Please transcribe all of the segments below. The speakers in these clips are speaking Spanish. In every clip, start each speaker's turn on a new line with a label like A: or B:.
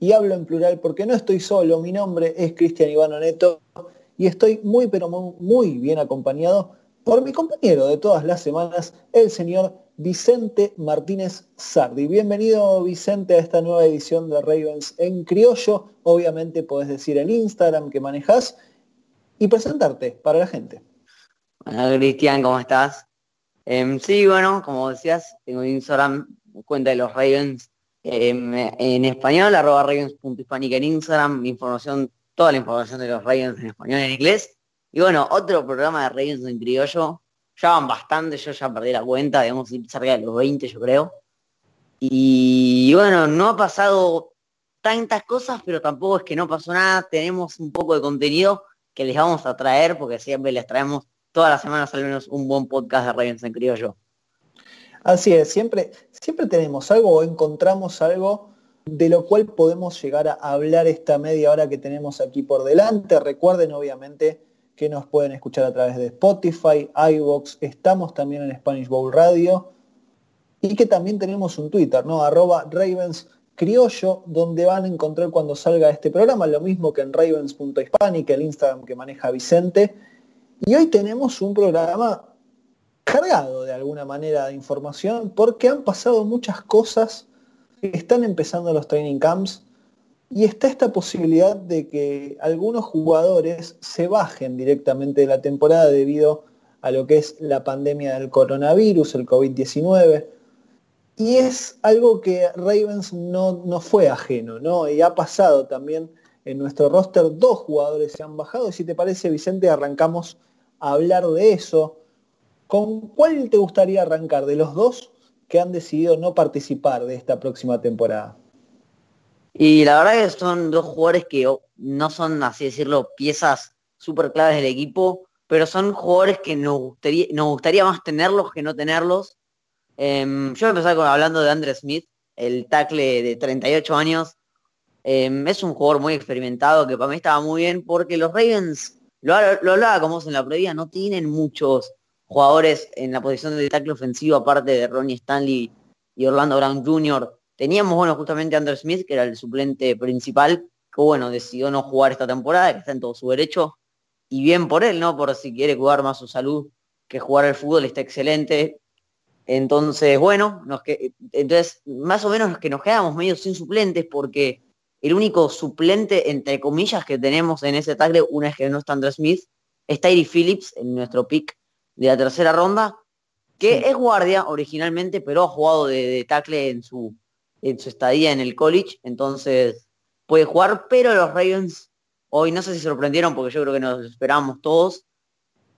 A: y hablo en plural porque no estoy solo, mi nombre es Cristian Ivano Neto y estoy muy pero muy bien acompañado por mi compañero de todas las semanas, el señor Vicente Martínez Sardi. Bienvenido Vicente a esta nueva edición de Ravens en Criollo. Obviamente podés decir el Instagram que manejas y presentarte para la gente.
B: Hola Cristian, ¿cómo estás? Em, sí, bueno, como decías, tengo Instagram, cuenta de los Ravens em, en español, arroba ravens.hispanic en Instagram, información, toda la información de los Ravens en español y en inglés. Y bueno, otro programa de Ravens en criollo, ya van bastante, yo ya perdí la cuenta, digamos, cerca de los 20 yo creo. Y bueno, no ha pasado tantas cosas, pero tampoco es que no pasó nada, tenemos un poco de contenido que les vamos a traer, porque siempre les traemos todas las semanas al menos un buen podcast de Ravens en criollo.
A: Así es, siempre, siempre tenemos algo o encontramos algo de lo cual podemos llegar a hablar esta media hora que tenemos aquí por delante. Recuerden obviamente que nos pueden escuchar a través de Spotify, iVox, estamos también en Spanish Bowl Radio y que también tenemos un Twitter, ¿no? Arroba Ravens Criollo, donde van a encontrar cuando salga este programa, lo mismo que en ravens.hispanic, el Instagram que maneja Vicente. Y hoy tenemos un programa cargado de alguna manera de información porque han pasado muchas cosas, están empezando los training camps, y está esta posibilidad de que algunos jugadores se bajen directamente de la temporada debido a lo que es la pandemia del coronavirus, el COVID-19. Y es algo que Ravens no, no fue ajeno, ¿no? Y ha pasado también en nuestro roster, dos jugadores se han bajado. Y si te parece, Vicente, arrancamos a hablar de eso. ¿Con cuál te gustaría arrancar de los dos que han decidido no participar de esta próxima temporada?
B: Y la verdad que son dos jugadores que no son, así decirlo, piezas súper claves del equipo, pero son jugadores que nos gustaría, más tenerlos que no tenerlos. Em, yo voy a empezar hablando de Andre Smith, el tackle de 38 años. Em, es un jugador muy experimentado que para mí estaba muy bien porque los Ravens, lo, lo hablaba como en la previa, no tienen muchos jugadores en la posición de tackle ofensivo aparte de Ronnie Stanley y Orlando Brown Jr. Teníamos, bueno, justamente a Andrew Smith, que era el suplente principal, que bueno, decidió no jugar esta temporada, que está en todo su derecho, y bien por él, ¿no? Por si quiere cuidar más su salud, que jugar al fútbol está excelente. Entonces, bueno, entonces, más o menos que nos quedamos medio sin suplentes, porque el único suplente, entre comillas, que tenemos en ese tackle, una vez que no está Andrew Smith, es Tyree Phillips, en nuestro pick de la tercera ronda, que es guardia originalmente, pero ha jugado de, de tackle en su en su estadía en el college, entonces puede jugar, pero los Ravens hoy no sé si sorprendieron porque yo creo que nos esperábamos todos.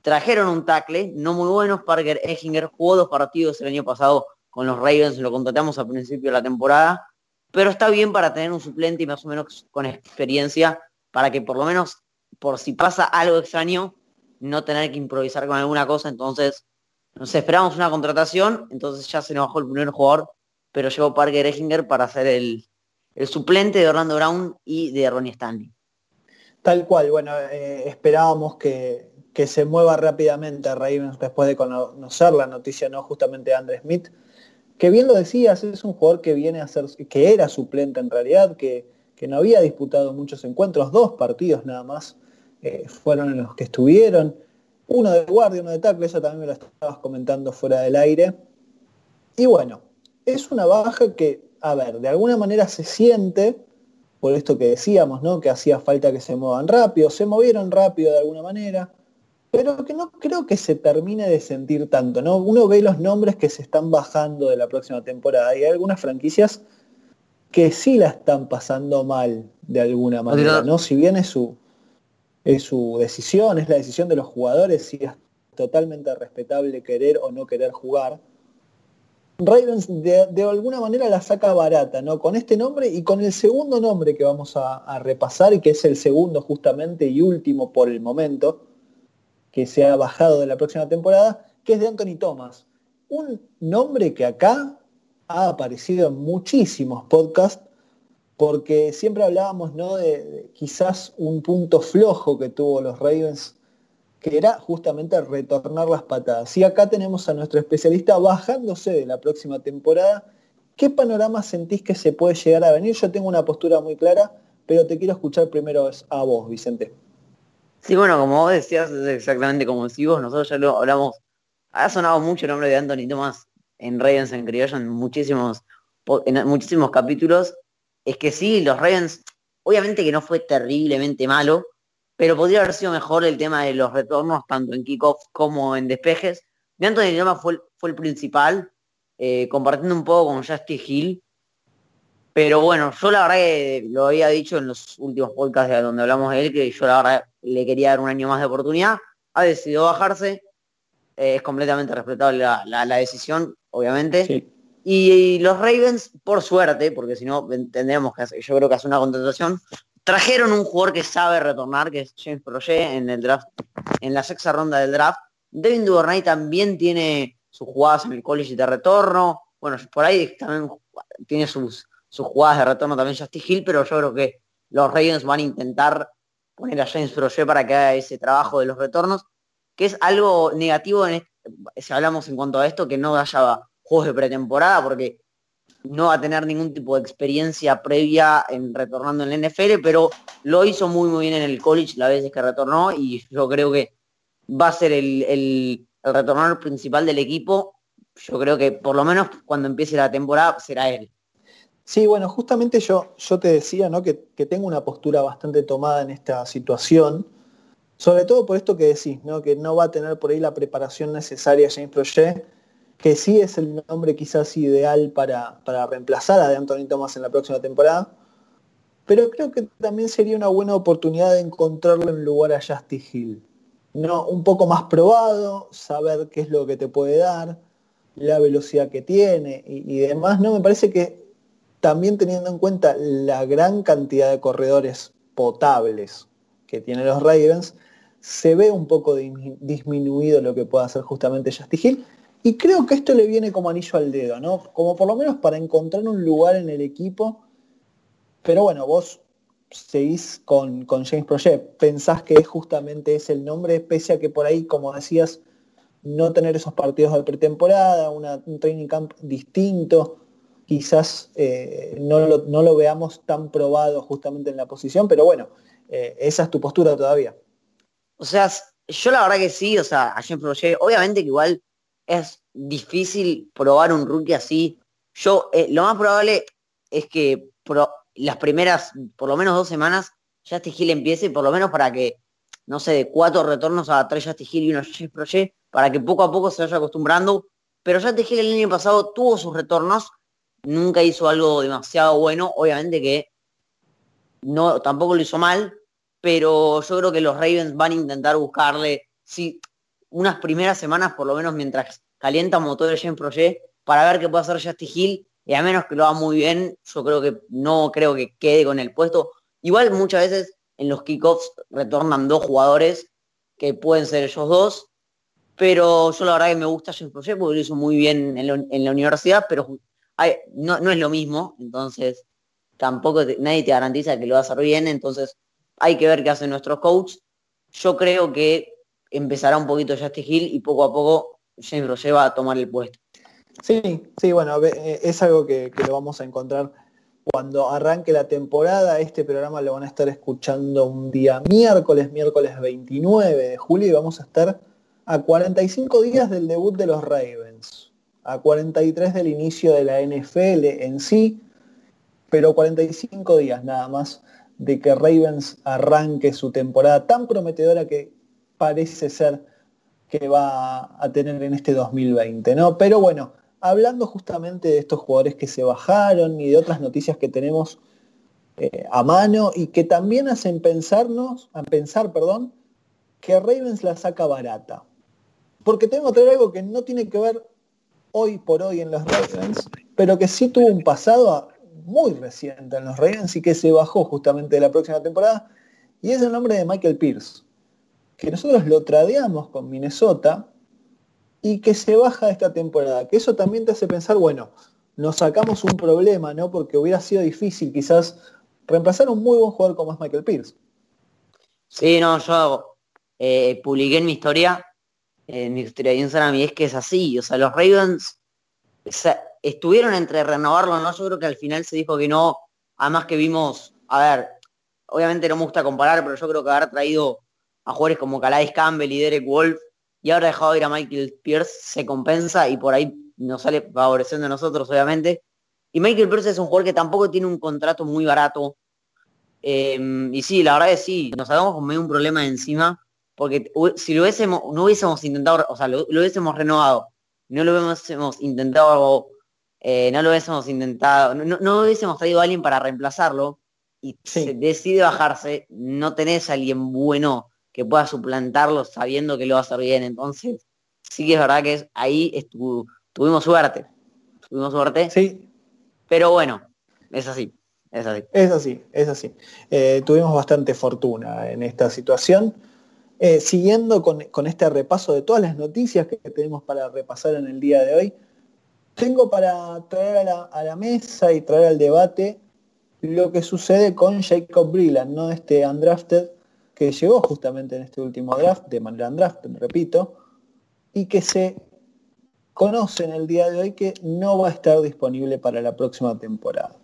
B: Trajeron un tackle, no muy bueno, Parker Echinger jugó dos partidos el año pasado con los Ravens, lo contratamos al principio de la temporada, pero está bien para tener un suplente y más o menos con experiencia, para que por lo menos, por si pasa algo extraño, no tener que improvisar con alguna cosa, entonces nos esperamos una contratación, entonces ya se nos bajó el primer jugador pero llegó Parker Echinger para ser el, suplente de Orlando Brown y de Ronnie Stanley.
A: Tal cual, bueno, eh, esperábamos que, se mueva rápidamente a Ravens después de conocer la noticia, ¿no? Justamente de Andre Smith, que bien lo decías, es un jugador que viene a ser, que era suplente en realidad, que, no había disputado muchos encuentros, dos partidos nada más eh, fueron los que estuvieron, uno de guardia, uno de tackle, eso también me lo estabas comentando fuera del aire. Y bueno, es una baja que, a ver, de alguna manera se siente, por esto que decíamos, ¿no? Que hacía falta que se muevan rápido, se movieron rápido de alguna manera, pero que no creo que se termine de sentir tanto, ¿no? Uno ve los nombres que se están bajando de la próxima temporada y hay algunas franquicias que sí la están pasando mal de alguna manera, ¿no? Si bien es su, es su decisión, es la decisión de los jugadores, si es totalmente respetable querer o no querer jugar, Ravens de, alguna manera la saca barata, ¿no? Con este nombre y con el segundo nombre que vamos a, a, repasar y que es el segundo justamente y último por el momento, que se ha bajado de la próxima temporada, que es de Anthony Thomas. Un nombre que acá ha aparecido en muchísimos podcasts, porque siempre hablábamos ¿no? de, quizás un punto flojo que tuvo los Ravens, que era justamente retornar las patadas. Y acá tenemos a nuestro especialista bajándose de la próxima temporada. ¿Qué panorama sentís que se puede llegar a venir? Yo tengo una postura muy clara, pero te quiero escuchar primero a vos, Vicente.
B: Sí, bueno, como vos decías, es exactamente como decís vos, nosotros ya lo hablamos, ha sonado mucho el nombre de Anthony Thomas en Ravens en criollo muchísimos, en muchísimos capítulos, es que sí, los Ravens, obviamente que no fue terriblemente malo, pero podría haber sido mejor el tema de los retornos, tanto en kickoff como en despejes. De Anthony Thomas fue, fue el principal, eh, compartiendo un poco con Justin Hill. Pero bueno, yo la verdad que lo había dicho en los últimos podcasts de donde hablamos de él, que yo la verdad le quería dar un año más de oportunidad. Ha decidido bajarse. Eh, es completamente respetable la, decisión, obviamente. Y, los Ravens, por suerte, porque si no tendríamos que yo creo que hace una contratación, trajeron un jugador que sabe retornar, que es James Projet en el draft, en la sexta ronda del draft. Devin Duvernay también tiene sus jugadas en el college de retorno. Bueno, por ahí también tiene sus, sus jugadas de retorno también Justin Hill, pero yo creo que los Ravens van a intentar poner a James Projet para que haga ese trabajo de los retornos, que es algo negativo en si hablamos en cuanto a esto, que no haya juegos de pretemporada, porque no va a tener ningún tipo de experiencia previa en retornando en la NFL, pero lo hizo muy muy bien en el college la vez que retornó y yo creo que va a ser el, el, el retornador principal del equipo. Yo creo que por lo menos cuando empiece la temporada será él.
A: Sí, bueno, justamente yo, yo te decía ¿no? que, tengo una postura bastante tomada en esta situación, sobre todo por esto que decís, ¿no? que no va a tener por ahí la preparación necesaria James Projet, que sí es el nombre quizás ideal para, para reemplazar a de Anthony Thomas en la próxima temporada, pero creo que también sería una buena oportunidad de encontrarlo en lugar a Justin Hill. ¿no? Un poco más probado, saber qué es lo que te puede dar, la velocidad que tiene y, demás, ¿no? Me parece que también teniendo en cuenta la gran cantidad de corredores potables que tienen los Ravens, se ve un poco disminuido lo que puede hacer justamente Justin Hill. Y creo que esto le viene como anillo al dedo, ¿no? Como por lo menos para encontrar un lugar en el equipo. Pero bueno, vos seguís con, con James Projet, pensás que es justamente ese el nombre, pese a que por ahí, como decías, no tener esos partidos de pretemporada, un training camp distinto, quizás eh, no, lo, veamos tan probado justamente en la posición, pero bueno, eh, esa es tu postura todavía.
B: O sea, yo la verdad que sí, o sea, a obviamente que igual es difícil probar un rookie así. Yo, eh, lo más probable es que las primeras, por lo menos dos semanas, Justin Hill empiece, por lo menos para que, no sé, de cuatro retornos a tres Justin Hill y uno James Projet, para que poco a poco se vaya acostumbrando. Pero Justin Hill el año pasado tuvo sus retornos nunca hizo algo demasiado bueno, obviamente que no, tampoco lo hizo mal, pero yo creo que los Ravens van a intentar buscarle, sí, unas primeras semanas por lo menos mientras calienta motor de James Projet para ver qué puede hacer Justin Hill y a menos que lo haga muy bien, yo creo que no creo que quede con el puesto. Igual muchas veces en los kickoffs retornan dos jugadores que pueden ser ellos dos, pero yo la verdad que me gusta James Projet porque lo hizo muy bien en la universidad, pero no, no es lo mismo, entonces tampoco nadie te garantiza que lo va a hacer bien, entonces hay que ver qué hace nuestro coach. Yo creo que empezará un poquito Justin Hill y poco a poco James Roger va a tomar el puesto.
A: Sí, sí, bueno, eh, es algo que, lo vamos a encontrar cuando arranque la temporada. Este programa lo van a estar escuchando un día miércoles, miércoles 29 de julio, y vamos a estar a 45 días del debut de los Ravens a 43 del inicio de la NFL en sí, pero 45 días nada más de que Ravens arranque su temporada tan prometedora que parece ser que va a tener en este 2020, ¿no? Pero bueno, hablando justamente de estos jugadores que se bajaron y de otras noticias que tenemos eh, a mano y que también hacen pensarnos, a pensar, perdón, que Ravens la saca barata. Porque tengo que traer algo que no tiene que ver hoy por hoy en los Ravens, pero que sí tuvo un pasado muy reciente en los Ravens y que se bajó justamente de la próxima temporada, y es el nombre de Michael Pierce, que nosotros lo tradeamos con Minnesota y que se baja esta temporada, que eso también te hace pensar, bueno, nos sacamos un problema, ¿no? Porque hubiera sido difícil quizás reemplazar un muy buen jugador como es Michael Pierce.
B: Sí, no, yo eh, publiqué en mi historia, en mi historia de Instagram, y es que es así, o sea, los Ravens estuvieron entre renovarlo no, yo creo que al final se dijo que no, además que vimos, a ver, obviamente no me gusta comparar, pero yo creo que haber traído a jugadores como Calais Campbell y Derek Wolf y ahora dejado ir a Michael Pierce se compensa y por ahí nos sale favoreciendo a nosotros, obviamente. Y Michael Pierce es un jugador que tampoco tiene un contrato muy barato. Em, y sí, la verdad es que sí, nos hagamos con medio un problema encima, porque si lo hubiésemos, no hubiésemos intentado, o sea, lo, hubiésemos renovado, no lo hubiésemos intentado, eh, no lo hubiésemos intentado, no, no, hubiésemos traído a alguien para reemplazarlo, y se decide bajarse, no tenés a alguien bueno que pueda suplantarlo sabiendo que lo va a hacer bien. Entonces, sí que es verdad que es, ahí tuvimos suerte. Tuvimos suerte.
A: Sí.
B: Pero bueno, es así. Es así.
A: Es así, es así. Eh, tuvimos bastante fortuna en esta situación. Eh, siguiendo con, este repaso de todas las noticias que tenemos para repasar en el día de hoy, tengo para traer a la, a la mesa y traer al debate lo que sucede con Jacob Brilland, ¿no? Este undrafted que llegó justamente en este último draft, de manera undrafted, repito, y que se conoce en el día de hoy que no va a estar disponible para la próxima temporada.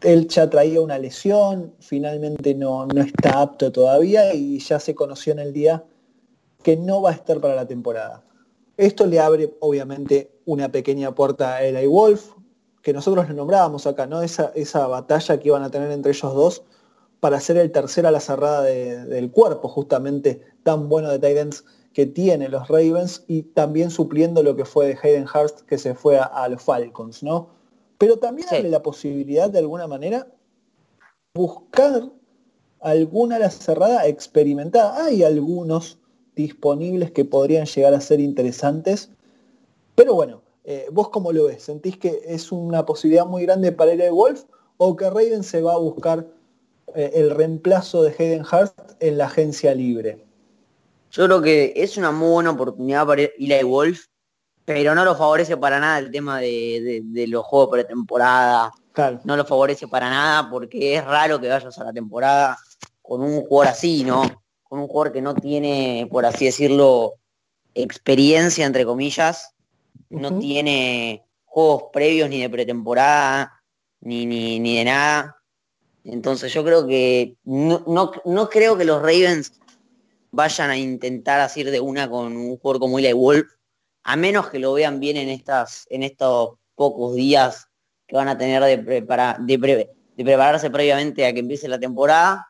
A: Él ya traía una lesión, finalmente no, no está apto todavía y ya se conoció en el día que no va a estar para la temporada. Esto le abre obviamente una pequeña puerta a Eli Wolf, que nosotros le nombrábamos acá, ¿no? Esa, esa batalla que iban a tener entre ellos dos para ser el tercer a la cerrada del cuerpo, justamente tan bueno de Titans que tiene los Ravens y también supliendo lo que fue de Hayden Hurst que se fue a, los Falcons, ¿no? Pero también hay la posibilidad de alguna manera buscar alguna a la cerrada experimentada. Hay algunos disponibles que podrían llegar a ser interesantes, pero bueno, eh, ¿Vos cómo lo ves? ¿Sentís que es una posibilidad muy grande para el Wolf o que Raven se va a buscar eh, el reemplazo de Hayden Hurst en la agencia libre?
B: Yo creo que es una muy buena oportunidad para Eli Wolf, pero no lo favorece para nada el tema de, los juegos pretemporada. Claro. No lo favorece para nada porque es raro que vayas a la temporada con un jugador así, ¿no? Con un jugador que no tiene, por así decirlo, experiencia, entre comillas, no tiene juegos previos ni de pretemporada, ni, ni, de nada. Entonces yo creo que no, no, creo que los Ravens vayan a intentar hacer de una con un jugador como Eli Wolf, a menos que lo vean bien en estas, en estos pocos días que van a tener de, de, de prepararse previamente a que empiece la temporada.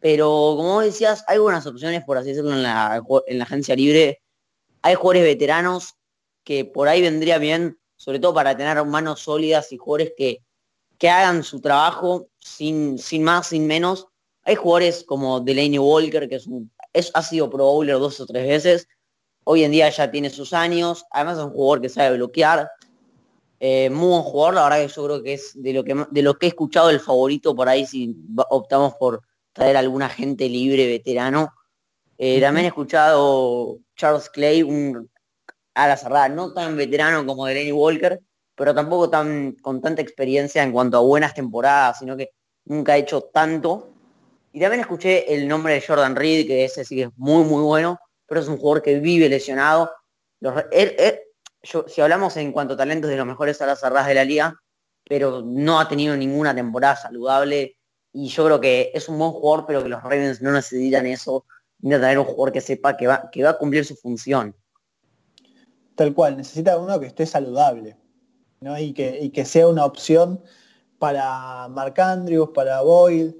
B: Pero como decías, hay buenas opciones, por así decirlo, en la, en la agencia libre. Hay jugadores veteranos que por ahí vendría bien, sobre todo para tener manos sólidas y jugadores que, que hagan su trabajo sin, sin más, sin menos. Hay jugadores como Delaney Walker, que es un, es, ha sido Pro Bowler dos o tres veces. Hoy en día ya tiene sus años. Además es un jugador que sabe bloquear. Eh, muy buen jugador, la verdad que yo creo que es de lo que, de lo que he escuchado el favorito por ahí si optamos por traer alguna gente libre, veterano. Eh, también he escuchado Charles Clay, un a la cerrada, no tan veterano como Delaney Walker, pero tampoco tan con tanta experiencia en cuanto a buenas temporadas, sino que nunca ha hecho tanto. Y también escuché el nombre de Jordan Reed, que ese sí que es muy, muy bueno, pero es un jugador que vive lesionado. si hablamos en cuanto a talentos de los mejores alas cerradas de la liga, pero no ha tenido ninguna temporada saludable. Y yo creo que es un buen jugador, pero que los Ravens no necesitan eso, necesitan tener un jugador que sepa que va, que va a cumplir su función.
A: Tal cual, necesita uno que esté saludable y, que, sea una opción para Mark Andrews, para Boyle.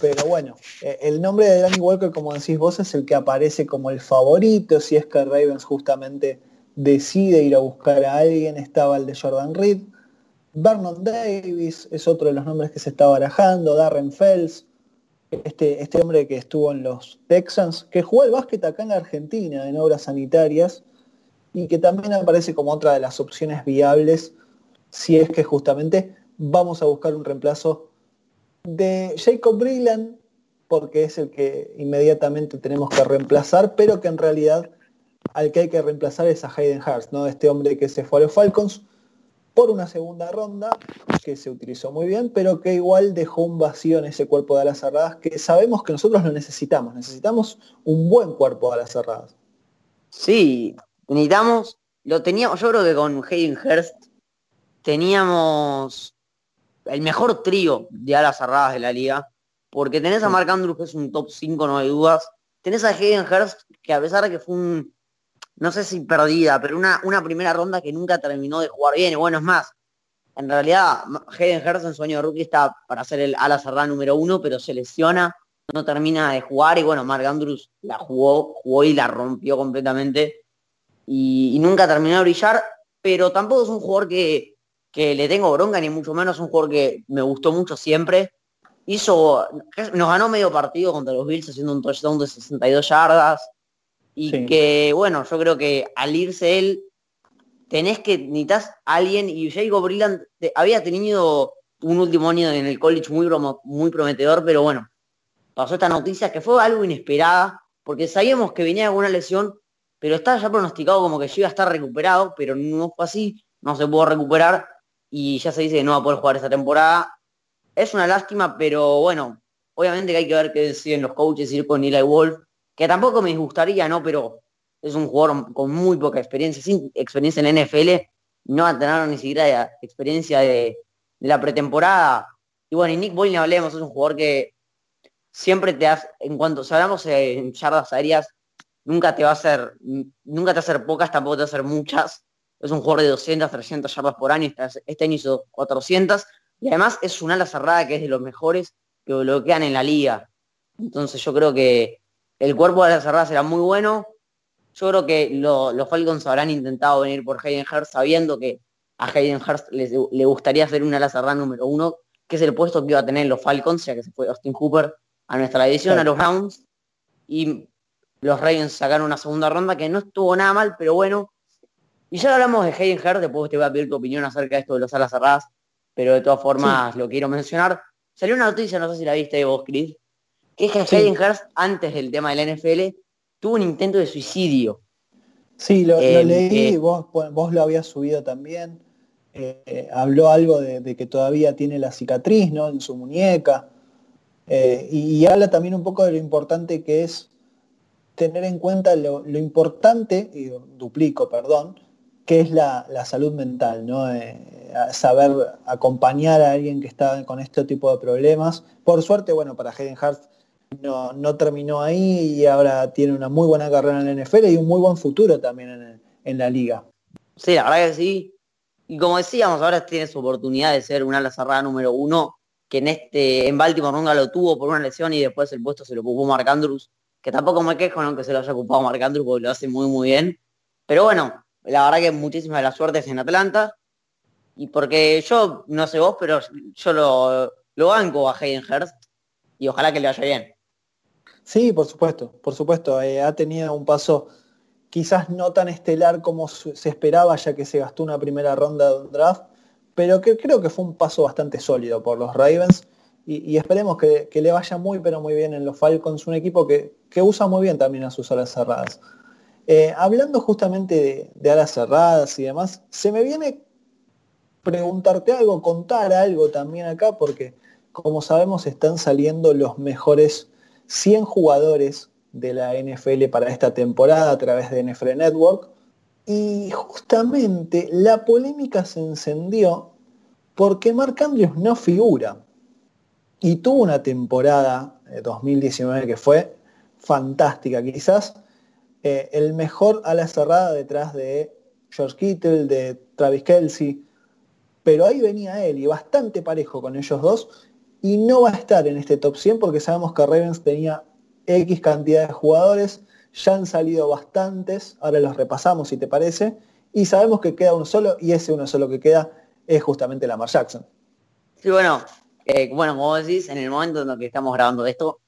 A: Pero bueno, eh, el nombre de Danny Walker, como decís vos, es el que aparece como el favorito. Si es que Ravens justamente decide ir a buscar a alguien, estaba el de Jordan Reed. Vernon Davis es otro de los nombres que se está barajando. Darren Fells, este, este hombre que estuvo en los Texans, que jugó el básquet acá en Argentina en obras sanitarias y que también aparece como otra de las opciones viables si es que justamente vamos a buscar un reemplazo de Jacob Brilland, porque es el que inmediatamente tenemos que reemplazar, pero que en realidad al que hay que reemplazar es a Hayden Hurst, ¿no? este hombre que se fue a los Falcons por una segunda ronda, que se utilizó muy bien, pero que igual dejó un vacío en ese cuerpo de alas cerradas, que sabemos que nosotros lo necesitamos, necesitamos un buen cuerpo de alas cerradas.
B: Sí, necesitamos, lo teníamos, yo creo que con Hayden Hurst teníamos el mejor trío de alas cerradas de la liga, porque tenés a Mark Andrews, que es un top 5, no hay dudas, tenés a Hayden Hurst, que a pesar de que fue un, no sé si perdida, pero una, una primera ronda que nunca terminó de jugar bien, y bueno, es más, en realidad Hayden Hurst en su año de rookie está para ser el ala cerrada número uno, pero se lesiona, no termina de jugar, y bueno, Mark Andrews la jugó, jugó y la rompió completamente, y, nunca terminó de brillar, pero tampoco es un jugador que, le tengo bronca, ni mucho menos, un jugador que me gustó mucho siempre. Hizo, nos ganó medio partido contra los Bills haciendo un touchdown de 62 yardas. Y que, bueno, yo creo que al irse él, tenés que, necesitas a alguien, y Jacob Brilland había tenido un último año en el college muy, muy prometedor, pero bueno, pasó esta noticia que fue algo inesperada, porque sabíamos que venía alguna lesión, pero estaba ya pronosticado como que iba a estar recuperado, pero no fue así, no se pudo recuperar y ya se dice que no va a poder jugar esta temporada. Es una lástima, pero bueno, obviamente que hay que ver qué deciden los coaches ir con Eli Wolf, que tampoco me disgustaría, ¿no? Pero es un jugador con muy poca experiencia, sin experiencia en la NFL, no va a tener ni siquiera experiencia de, la pretemporada. Y bueno, y Nick Boyle, hablemos, es un jugador que siempre te hace, en cuanto, si hablamos en yardas aéreas, nunca te va a hacer, nunca te va a hacer pocas, tampoco te va a hacer muchas. Es un jugador de 200, 300 yardas por año, este, este año hizo 400, y además es un ala cerrada que es de los mejores que bloquean en la liga. Entonces yo creo que el cuerpo de ala cerrada será muy bueno. Yo creo que los Falcons habrán intentado venir por Hayden Hurst sabiendo que a Hayden Hurst le gustaría hacer una ala cerrada número uno, que es el puesto que iba a tener los Falcons, ya que se fue Austin Cooper a nuestra división, a los Browns. Y los Ravens sacaron una segunda ronda que no estuvo nada mal, pero bueno. Y ya hablamos de Hayden Hurst, después te voy a pedir tu opinión acerca de esto de los alas cerradas, pero de todas formas lo quiero mencionar. Salió una noticia, no sé si la viste vos, Chris, que es que Hayden Hurst, antes del tema del NFL, tuvo un intento de suicidio.
A: Sí, lo, leí, vos, vos lo habías subido también. Eh, habló algo de, que todavía tiene la cicatriz ¿no? en su muñeca. Eh, y, habla también un poco de lo importante que es tener en cuenta lo, importante, y duplico, perdón, que es la, salud mental, ¿no? Eh, saber acompañar a alguien que está con este tipo de problemas. Por suerte, bueno, para Hayden Hart no, no, terminó ahí y ahora tiene una muy buena carrera en la NFL y un muy buen futuro también en, la liga.
B: Sí, la verdad que sí. Y como decíamos, ahora tiene su oportunidad de ser una ala cerrada número uno, que en este en Baltimore nunca lo tuvo por una lesión y después el puesto se lo ocupó Mark Andrews que tampoco me quejo, aunque se lo haya ocupado Marc Andrews porque lo hace muy muy bien. Pero bueno, la verdad que muchísimas de las suertes en Atlanta. Y porque yo, no sé vos, pero yo lo, lo banco a Hayden Hurst y ojalá que le vaya bien.
A: Sí, por supuesto, por supuesto. Eh, ha tenido un paso quizás no tan estelar como se esperaba, ya que se gastó una primera ronda de draft, pero que creo que fue un paso bastante sólido por los Ravens y, esperemos que, le vaya muy pero muy bien en los Falcons, un equipo que, usa muy bien también a sus alas cerradas. Eh, hablando justamente de, alas cerradas y demás, se me viene preguntarte algo, contar algo también acá, porque como sabemos están saliendo los mejores 100 jugadores de la NFL para esta temporada a través de NFL Network. Y justamente la polémica se encendió porque Mark Andrews no figura y tuvo una temporada 2019 eh, que fue fantástica, quizás eh, el mejor a la cerrada detrás de George Kittle, de Travis Kelsey, pero ahí venía él y bastante parejo con ellos dos y no va a estar en este top 100 porque sabemos que Ravens tenía X cantidad de jugadores, ya han salido bastantes, ahora los repasamos si te parece, y sabemos que queda uno solo y ese uno solo que queda es justamente Lamar Jackson.
B: Sí, bueno, eh, bueno, como decís, en el momento en el que estamos grabando esto,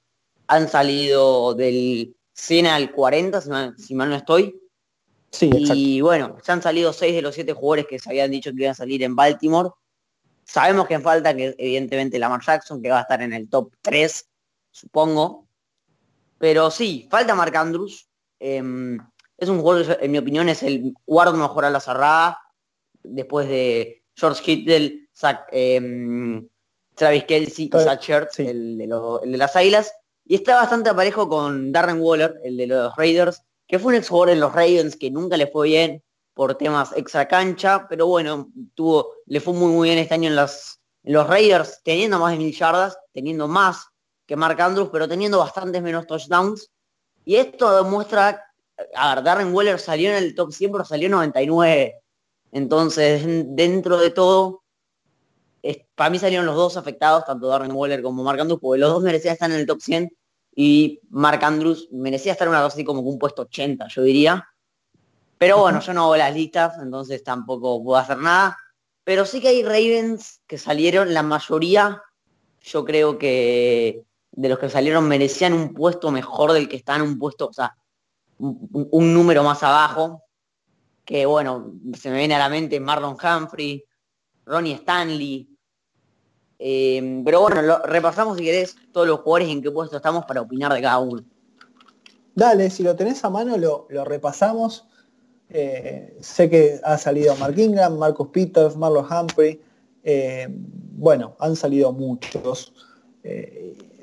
B: han salido del 100 al 40, si mal, no estoy. Sí, y bueno, ya han salido seis de los siete jugadores que se habían dicho que iban a salir en Baltimore. Sabemos que falta que evidentemente Lamar Jackson, que va a estar en el top 3, supongo. Pero sí, falta Mark Andrews. Em, es un jugador, en mi opinión, es el guardo mejor a la cerrada. Después de George Kittle, em, Travis Kelsey y Zach el, de las Águilas. Y está bastante aparejo con Darren Waller, el de los Raiders, que fue un ex jugador en los Ravens que nunca le fue bien por temas extra cancha, pero bueno, tuvo, le fue muy muy bien este año en, los Raiders, teniendo más de mil yardas, teniendo más que Mark Andrews, pero teniendo bastantes menos touchdowns. Y esto demuestra, a ver, Darren Waller salió en el top 100, pero salió en 99. Entonces, dentro de todo, para mí salieron los dos afectados, tanto Darren Waller como Mark Andrews, porque los dos merecían estar en el top 100 y Mark Andrews merecía estar en una cosa así como un puesto 80, yo diría. Pero bueno, yo no hago las listas, entonces tampoco puedo hacer nada. Pero sí que hay Ravens que salieron, la mayoría, yo creo que de los que salieron merecían un puesto mejor del que están, un puesto, o sea, un, número más abajo. Que bueno, se me viene a la mente Marlon Humphrey, Ronnie Stanley, eh, pero bueno, repasamos si querés todos los jugadores en qué puesto estamos para opinar de cada uno.
A: Dale, si lo tenés a mano lo, repasamos. Eh, sé que ha salido Mark Ingram, Marcus Peters, Marlon Humphrey. Eh, bueno, han salido muchos.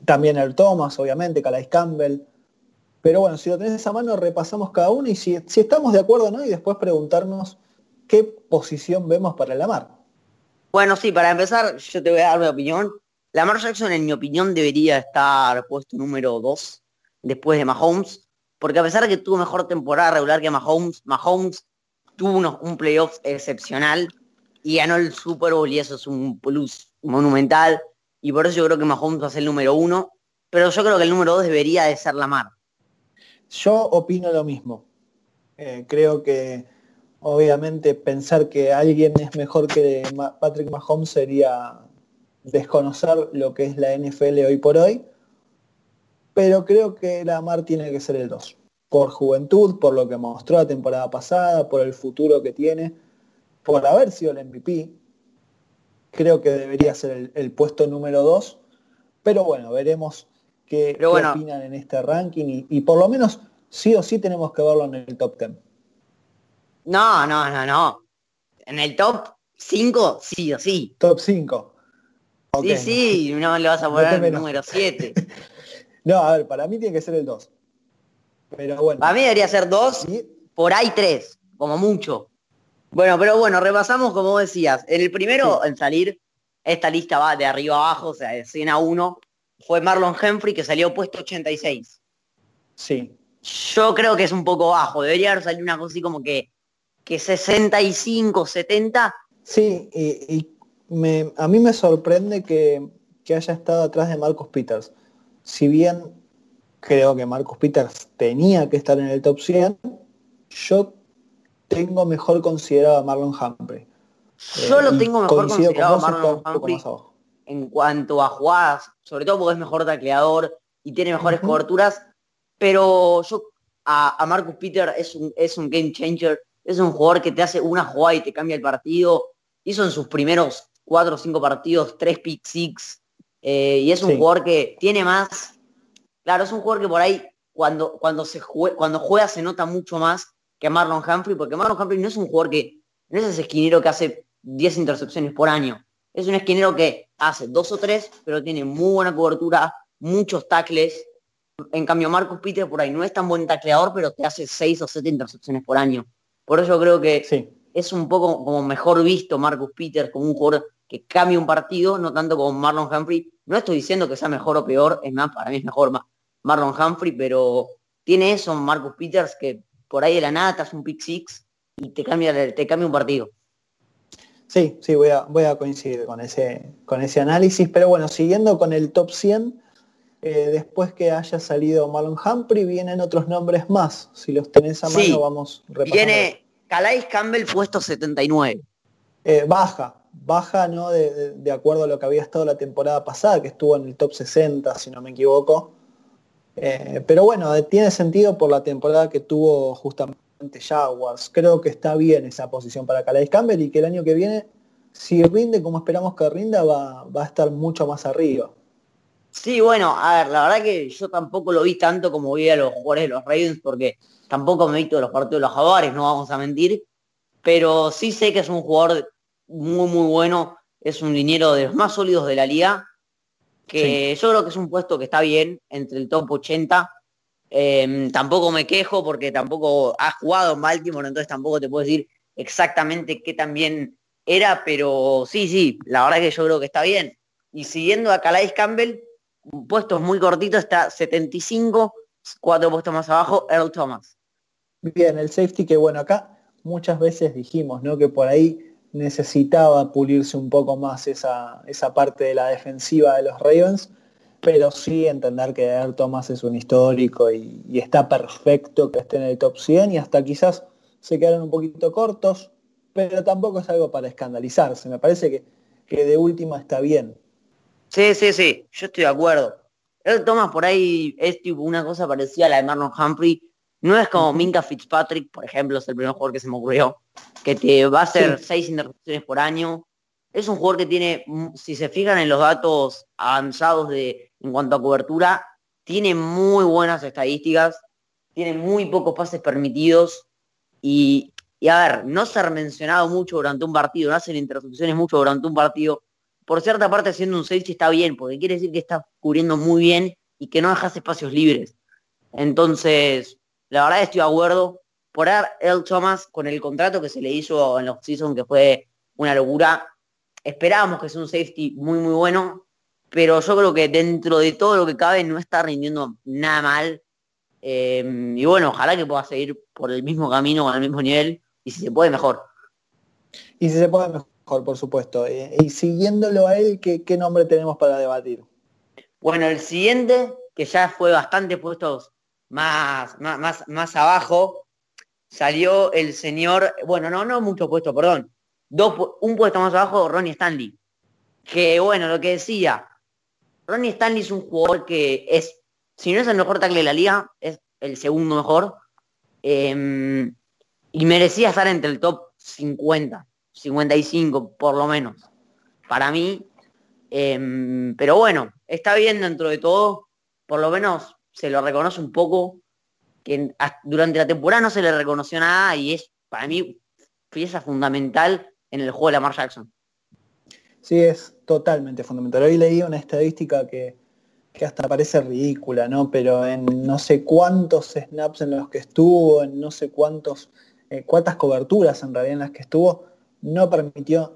A: también el Thomas, obviamente, Calais Campbell. Pero bueno, si lo tenés a mano, repasamos cada uno y si, si estamos de acuerdo no, y después preguntarnos qué posición vemos para la mar.
B: Bueno, sí, para empezar, yo te voy a dar mi opinión. Lamar Jackson, en mi opinión, debería estar puesto número 2 después de Mahomes, porque a pesar de que tuvo mejor temporada regular que Mahomes, Mahomes tuvo un playoff excepcional y ganó el Super Bowl y eso es un plus monumental. Y por eso yo creo que Mahomes va a ser el número uno, pero yo creo que el número 2 debería de ser Lamar.
A: Yo opino lo mismo. Eh, creo que Obviamente pensar que alguien es mejor que Patrick Mahomes sería desconocer lo que es la NFL hoy por hoy, pero creo que Lamar tiene que ser el 2, por juventud, por lo que mostró la temporada pasada, por el futuro que tiene, por haber sido el MVP, creo que debería ser el, puesto número 2, pero bueno, veremos qué, opinan en este ranking y, y por lo menos sí o sí tenemos que verlo en el top 10.
B: No, no, no, no. En el top 5, sí o sí.
A: Top 5.
B: sí, sí, no le vas a poner el número 7.
A: no, a ver, para mí tiene que ser el 2. Pero bueno.
B: Para mí debería ser 2, por ahí 3, como mucho. Bueno, pero bueno, repasamos como decías. En el primero en salir, esta lista va de arriba abajo, o sea, de 100 a 1, fue Marlon Humphrey que salió puesto 86.
A: Sí.
B: Yo creo que es un poco bajo, debería haber salido una cosa así como que que 65, 70.
A: Sí, y, a mí me sorprende que, haya estado atrás de Marcus Peters. Si bien creo que Marcus Peters tenía que estar en el top 100, yo tengo mejor considerado a Marlon Humphrey.
B: Yo lo eh, tengo mejor considerado a Marlon Humphrey en cuanto a jugadas, sobre todo porque es mejor tacleador y tiene mejores coberturas, pero yo a, Marcus Peters es un, es un game changer es un jugador que te hace una jugada y te cambia el partido. Hizo en sus primeros cuatro o cinco partidos tres pick six. Eh, y es un jugador que tiene más. Claro, es un jugador que por ahí cuando, cuando, se cuando juega se nota mucho más que Marlon Humphrey, porque Marlon Humphrey no es un jugador que, no es ese esquinero que hace 10 intercepciones por año. Es un esquinero que hace dos o tres, pero tiene muy buena cobertura, muchos tackles. En cambio, Marcus Peter por ahí no es tan buen tacleador, pero te hace seis o siete intercepciones por año. Por eso creo que es un poco como mejor visto Marcus Peters como un jugador que cambia un partido, no tanto como Marlon Humphrey. No estoy diciendo que sea mejor o peor, es más, para mí es mejor Marlon Humphrey, pero tiene eso Marcus Peters que por ahí de la nada te hace un pick six y te cambia, te cambia un partido.
A: Sí, sí, voy a, voy a coincidir con ese, con ese análisis, pero bueno, siguiendo con el top 100, eh, después que haya salido Marlon Humphrey, vienen otros nombres más. Si los tenés a mano, vamos
B: repasando. Viene Calais Campbell puesto 79.
A: Eh, baja, baja, ¿no? De, acuerdo a lo que había estado la temporada pasada, que estuvo en el top 60, si no me equivoco. Eh, pero bueno, tiene sentido por la temporada que tuvo justamente justamente Jaguars. Creo que está bien esa posición para Calais Campbell y que el año que viene, si rinde como esperamos que rinda, va, va a estar mucho más arriba.
B: Sí, bueno, a ver, la verdad que yo tampoco lo vi tanto como vi a los jugadores de los Ravens, porque tampoco me he visto los partidos de los Jaguares, no vamos a mentir, pero sí sé que es un jugador muy, muy bueno, es un liniero de los más sólidos de la liga, que yo creo que es un puesto que está bien, entre el top 80. Em, tampoco me quejo porque tampoco ha jugado en Baltimore, entonces tampoco te puedo decir exactamente qué tan bien era, pero sí, sí, la verdad que yo creo que está bien. Y siguiendo a Calais Campbell, puestos muy cortitos, está 75, cuatro puestos más abajo, Earl Thomas.
A: Bien, el safety que bueno, acá muchas veces dijimos, ¿no? Que por ahí necesitaba pulirse un poco más esa, esa parte de la defensiva de los Ravens, pero sí entender que Earl Thomas es un histórico y, está perfecto que esté en el top 100 y hasta quizás se quedaron un poquito cortos, pero tampoco es algo para escandalizarse. Me parece que, que de última está bien.
B: Sí, sí, sí, yo estoy de acuerdo. El Thomas por ahí es tipo una cosa parecida a la de Marlon Humphrey. No es como Minka Fitzpatrick, por ejemplo, es el primer jugador que se me ocurrió, que te va a hacer seis interrupciones por año. Es un jugador que tiene, si se fijan en los datos avanzados de en cuanto a cobertura, tiene muy buenas estadísticas, tiene muy pocos pases permitidos y, y a ver, no ser mencionado mucho durante un partido, no hacen interrupciones mucho durante un partido, por cierta parte haciendo un safety está bien, porque quiere decir que está cubriendo muy bien y que no dejas espacios libres. Entonces, la verdad estoy de acuerdo. Por el Thomas, con el contrato que se le hizo en los season, que fue una locura, esperábamos que sea un safety muy, muy bueno, pero yo creo que dentro de todo lo que cabe no está rindiendo nada mal. Eh, y bueno, ojalá que pueda seguir por el mismo camino, con el mismo nivel, y si se puede, mejor.
A: Y si se puede, mejor por supuesto. Eh, y siguiéndolo a él, ¿qué, nombre tenemos para debatir?
B: Bueno, el siguiente, que ya fue bastante puestos más, más, más, abajo, salió el señor, bueno, no, no mucho puesto, perdón, dos, un puesto más abajo, Ronnie Stanley. Que bueno, lo que decía, Ronnie Stanley es un jugador que es, si no es el mejor tackle de la liga, es el segundo mejor. Em, y merecía estar entre el top 50. 55 por lo menos, para mí. Em, pero bueno, está bien dentro de todo, por lo menos se lo reconoce un poco, que durante la temporada no se le reconoció nada y es para mí pieza fundamental en el juego de Lamar Jackson.
A: Sí, es totalmente fundamental. Hoy leí una estadística que, que hasta parece ridícula, ¿no? Pero en no sé cuántos snaps en los que estuvo, en no sé cuántos, eh, cuántas coberturas en realidad en las que estuvo, no permitió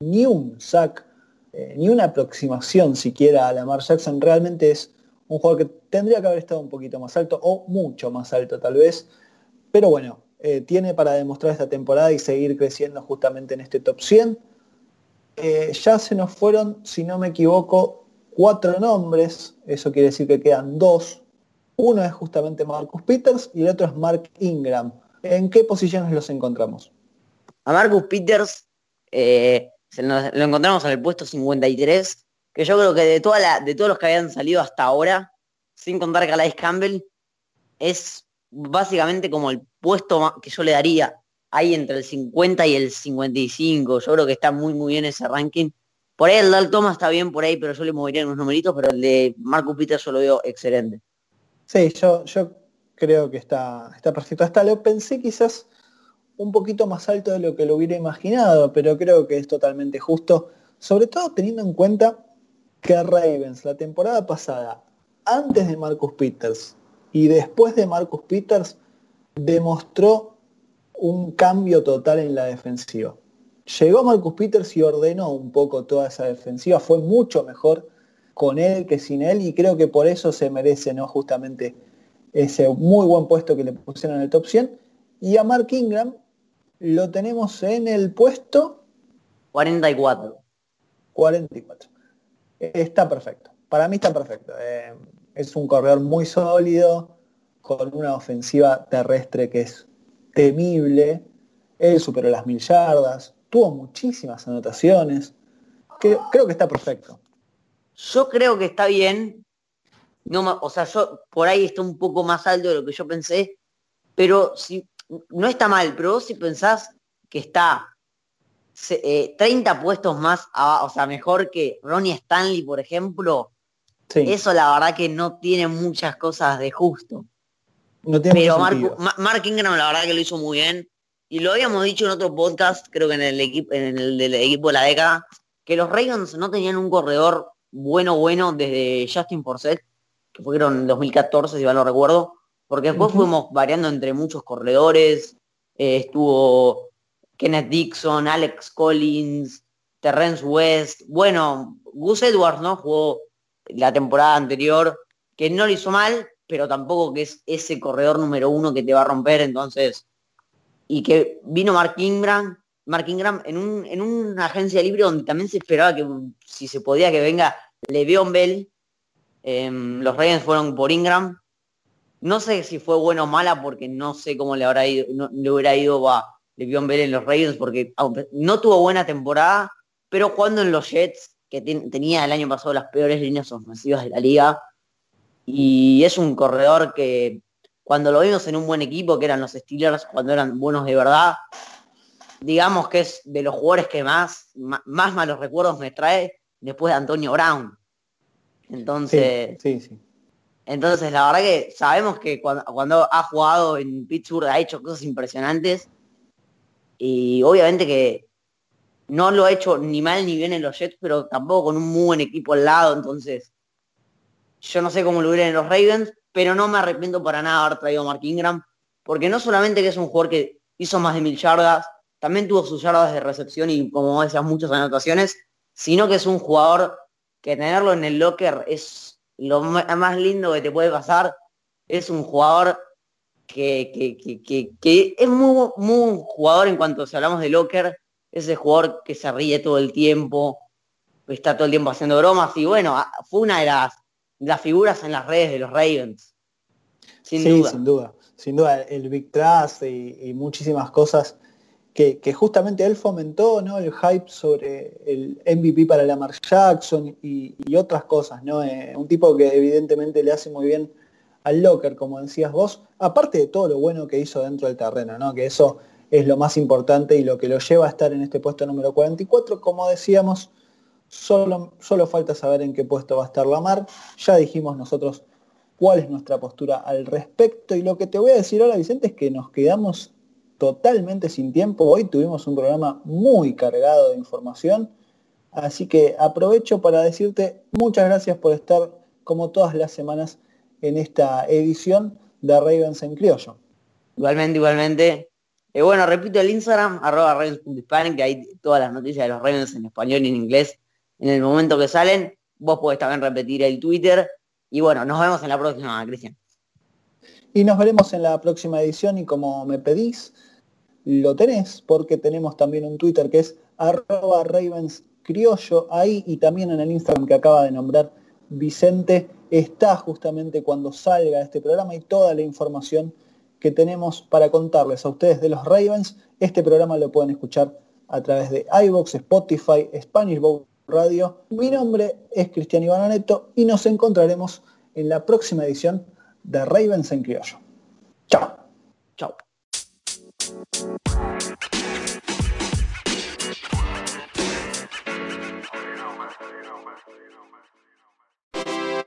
A: ni un sack, eh, ni una aproximación siquiera a Lamar Jackson. Realmente es un jugador que tendría que haber estado un poquito más alto o mucho más alto tal vez. Pero bueno, eh, tiene para demostrar esta temporada y seguir creciendo justamente en este top 100. Eh, ya se nos fueron, si no me equivoco, cuatro nombres. Eso quiere decir que quedan dos. Uno es justamente Marcus Peters y el otro es Mark Ingram. ¿En qué posiciones los encontramos?
B: A Marcus Peters eh, lo encontramos en el puesto 53, que yo creo que de todos los que habían salido hasta ahora, sin contar Calais Campbell, es básicamente como el puesto que yo le daría ahí entre el 50 y el 55. Yo creo que está muy muy bien ese ranking. Por ahí el Dal Thomas está bien por ahí, pero yo le movería unos numeritos, pero el de Marcus Peters yo lo veo excelente.
A: Sí, yo, yo creo que está, está perfecto. Hasta lo pensé quizás un poquito más alto de lo que lo hubiera imaginado, pero creo que es totalmente justo, sobre todo teniendo en cuenta que Ravens la temporada pasada, antes de Marcus Peters y después de Marcus Peters, demostró un cambio total en la defensiva. Llegó Marcus Peters y ordenó un poco toda esa defensiva, fue mucho mejor con él que sin él y creo que por eso se merece ¿no? justamente ese muy buen puesto que le pusieron en el top 100. Y a Mark Ingram, lo tenemos en el puesto
B: 44.
A: 44. Está perfecto. Para mí está perfecto. Eh, es un corredor muy sólido, con una ofensiva terrestre que es temible. Él superó las mil yardas, tuvo muchísimas anotaciones. Creo, creo que está perfecto.
B: Yo creo que está bien. No, o sea, yo por ahí está un poco más alto de lo que yo pensé, pero si no está mal, pero vos si pensás que está 30 eh, puestos más, o sea, mejor que Ronnie Stanley, por ejemplo, eso la verdad que no tiene muchas cosas de justo. pero Mark, Ingram la verdad que lo hizo muy bien. Y lo habíamos dicho en otro podcast, creo que en el equipo, en el del equipo de la década, que los Ravens no tenían un corredor bueno, bueno desde Justin Forsett, que fueron en 2014, si mal no recuerdo, porque después fuimos variando entre muchos corredores, eh, estuvo Kenneth Dixon, Alex Collins, Terrence West, bueno, Gus Edwards, ¿no? Jugó la temporada anterior, que no lo hizo mal, pero tampoco que es ese corredor número uno que te va a romper, entonces, y que vino Mark Ingram, Mark Ingram en, un, en una agencia libre donde también se esperaba que si se podía que venga Le'Veon Bell, em, los Ravens fueron por Ingram, no sé si fue bueno o mala porque no sé cómo le habrá ido, no, le hubiera ido a Le'Veon Bell en los Ravens porque no tuvo buena temporada, pero jugando en los Jets que tenía el año pasado las peores líneas ofensivas de la liga. Y es un corredor que cuando lo vimos en un buen equipo, que eran los Steelers, cuando eran buenos de verdad, digamos que es de los jugadores que más, más malos recuerdos me trae después de Antonio Brown. Entonces, sí, sí, entonces la verdad que sabemos que cuando, ha jugado en Pittsburgh ha hecho cosas impresionantes y obviamente que no lo ha hecho ni mal ni bien en los Jets, pero tampoco con un muy buen equipo al lado, entonces yo no sé cómo lo hubiera en los Ravens, pero no me arrepiento para nada haber traído a Mark Ingram, porque no solamente que es un jugador que hizo más de mil yardas, también tuvo sus yardas de recepción y como decías muchas anotaciones, sino que es un jugador que tenerlo en el locker es lo más lindo que te puede pasar. Es un jugador que, que, es muy, muy jugador en cuanto si hablamos de locker, ese jugador que se ríe todo el tiempo, está todo el tiempo haciendo bromas y bueno, fue una de las, las figuras en las redes de los Ravens.
A: Sin sí, duda. sin duda. Sin duda, el Big Trust y, muchísimas cosas que, justamente él fomentó, ¿no? El hype sobre el MVP para Lamar Jackson y, otras cosas, ¿no? Eh, un tipo que evidentemente le hace muy bien al locker, como decías vos, aparte de todo lo bueno que hizo dentro del terreno, ¿no? Que eso es lo más importante y lo que lo lleva a estar en este puesto número 44. Como decíamos, solo, solo falta saber en qué puesto va a estar Lamar. Ya dijimos nosotros cuál es nuestra postura al respecto. Y lo que te voy a decir ahora, Vicente, es que nos quedamos totalmente sin tiempo. Hoy tuvimos un programa muy cargado de información. Así que aprovecho para decirte muchas gracias por estar como todas las semanas en esta edición de Ravens en Criollo.
B: Igualmente, igualmente. Eh, bueno, repito el Instagram, arroba Ravens.hispanic, que hay todas las noticias de los Ravens en español y en inglés en el momento que salen. Vos podés también repetir el Twitter. Y bueno, nos vemos en la próxima, Cristian.
A: Y nos veremos en la próxima edición y como me pedís, lo tenés, porque tenemos también un Twitter que es arroba Ravens Criollo ahí y también en el Instagram que acaba de nombrar Vicente está justamente cuando salga este programa y toda la información que tenemos para contarles a ustedes de los Ravens. Este programa lo pueden escuchar a través de iVoox, Spotify, Spanish Bowl Radio. Mi nombre es Cristian Ivanoneto y nos encontraremos en la próxima edición de Ravens en Criollo. Chao.
B: Chao. Música